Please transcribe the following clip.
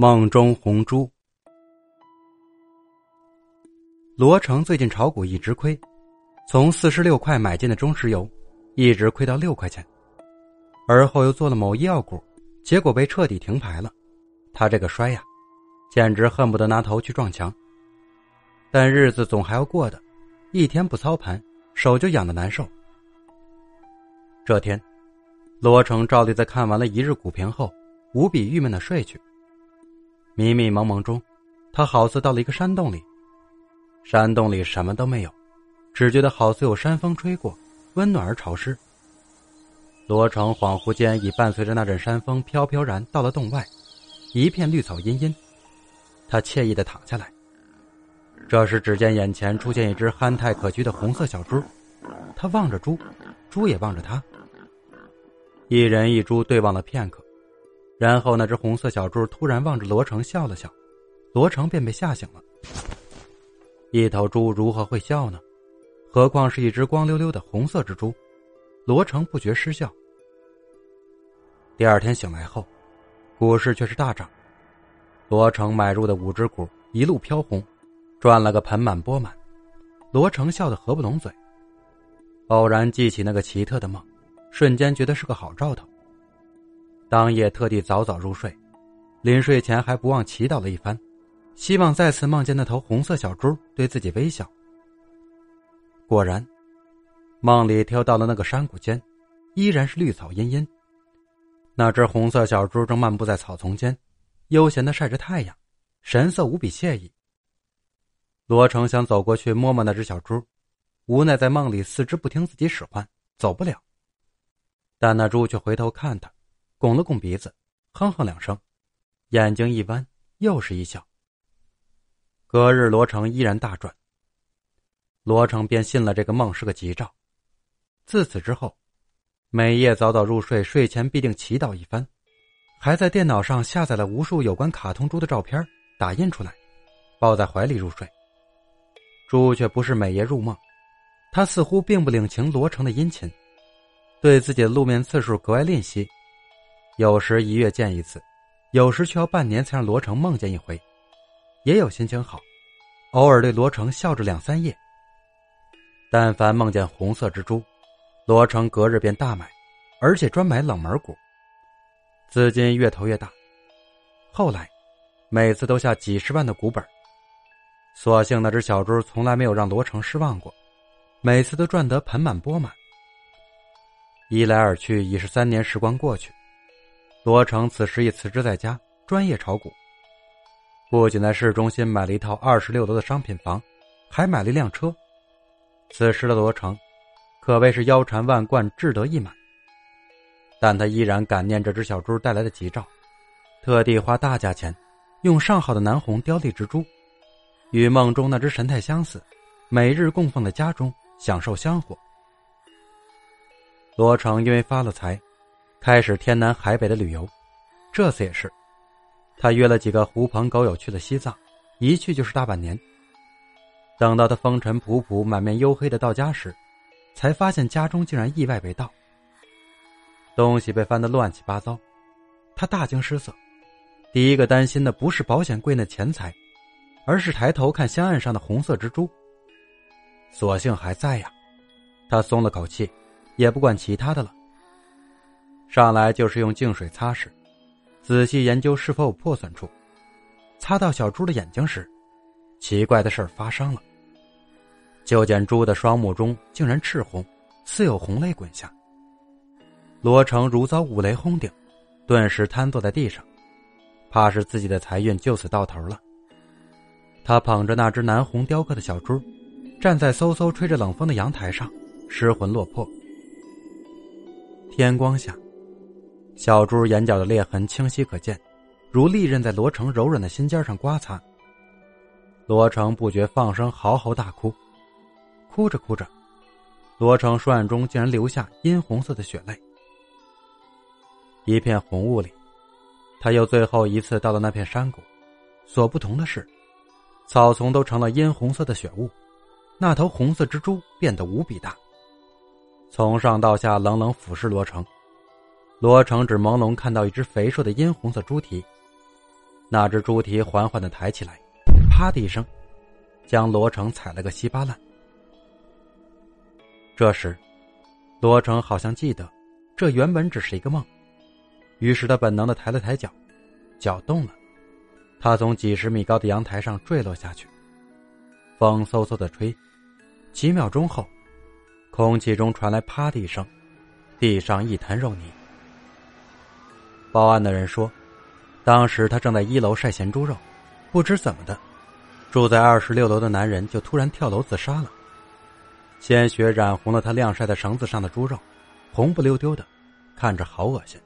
梦中红珠。罗成最近炒股一直亏，从四十六块买进的中石油，一直亏到六块钱，而后又做了某医药股，结果被彻底停牌了。他这个摔呀，简直恨不得拿头去撞墙。但日子总还要过的，一天不操盘，手就痒的难受。这天，罗成照例在看完了一日股评后，无比郁闷的睡去。迷迷蒙蒙中，他好似到了一个山洞里。山洞里什么都没有，只觉得好似有山风吹过，温暖而潮湿。罗成恍惚间已伴随着那阵山风飘飘然到了洞外，一片绿草茵茵。他惬意的躺下来。这时，只见眼前出现一只憨态可掬的红色小猪，他望着猪，猪也望着他。一人一猪对望了片刻。然后，那只红色小猪突然望着罗成笑了笑，罗成便被吓醒了。一头猪如何会笑呢？何况是一只光溜溜的红色蜘蛛？罗成不觉失笑。第二天醒来后，股市却是大涨，罗成买入的五只股一路飘红，赚了个盆满钵满。罗成笑得合不拢嘴。偶然记起那个奇特的梦，瞬间觉得是个好兆头。当夜特地早早入睡，临睡前还不忘祈祷了一番，希望再次梦见那头红色小猪对自己微笑。果然，梦里跳到了那个山谷间，依然是绿草茵茵。那只红色小猪正漫步在草丛间，悠闲的晒着太阳，神色无比惬意。罗成想走过去摸摸那只小猪，无奈在梦里四肢不听自己使唤，走不了。但那猪却回头看他。拱了拱鼻子，哼哼两声，眼睛一弯，又是一笑。隔日，罗成依然大赚。罗成便信了这个梦是个吉兆。自此之后，每夜早早入睡，睡前必定祈祷一番，还在电脑上下载了无数有关卡通猪的照片，打印出来，抱在怀里入睡。猪却不是每夜入梦，他似乎并不领情罗成的殷勤，对自己的露面次数格外吝惜。有时一月见一次，有时却要半年才让罗成梦见一回。也有心情好，偶尔对罗成笑着两三夜。但凡梦见红色蜘蛛，罗成隔日便大买，而且专买冷门股，资金越投越大。后来，每次都下几十万的股本。所幸那只小猪从来没有让罗成失望过，每次都赚得盆满钵满。一来二去，已是三年时光过去。罗成此时已辞职在家，专业炒股。不仅在市中心买了一套二十六楼的商品房，还买了一辆车。此时的罗成，可谓是腰缠万贯，志得意满。但他依然感念这只小猪带来的吉兆，特地花大价钱，用上好的南红雕立蜘蛛，与梦中那只神态相似，每日供奉在家中，享受香火。罗成因为发了财。开始天南海北的旅游，这次也是，他约了几个狐朋狗友去了西藏，一去就是大半年。等到他风尘仆仆、满面黝黑的到家时，才发现家中竟然意外被盗，东西被翻得乱七八糟，他大惊失色。第一个担心的不是保险柜内钱财，而是抬头看香案上的红色蜘蛛。所幸还在呀，他松了口气，也不管其他的了。上来就是用净水擦拭，仔细研究是否有破损处。擦到小猪的眼睛时，奇怪的事发生了。就见猪的双目中竟然赤红，似有红泪滚下。罗成如遭五雷轰顶，顿时瘫坐在地上，怕是自己的财运就此到头了。他捧着那只南红雕刻的小猪，站在嗖嗖吹着冷风的阳台上，失魂落魄。天光下。小猪眼角的裂痕清晰可见，如利刃在罗成柔软的心尖上刮擦。罗成不觉放声嚎嚎大哭，哭着哭着，罗成双眼中竟然流下殷红色的血泪。一片红雾里，他又最后一次到了那片山谷，所不同的是，草丛都成了殷红色的血雾，那头红色蜘蛛变得无比大，从上到下冷冷俯视罗成。罗成只朦胧看到一只肥硕的殷红色猪蹄，那只猪蹄缓缓的抬起来，啪的一声，将罗成踩了个稀巴烂。这时，罗成好像记得，这原本只是一个梦，于是他本能的抬了抬脚，脚动了，他从几十米高的阳台上坠落下去。风嗖嗖的吹，几秒钟后，空气中传来啪的一声，地上一滩肉泥。报案的人说，当时他正在一楼晒咸猪肉，不知怎么的，住在二十六楼的男人就突然跳楼自杀了。鲜血染红了他晾晒在绳子上的猪肉，红不溜丢的，看着好恶心。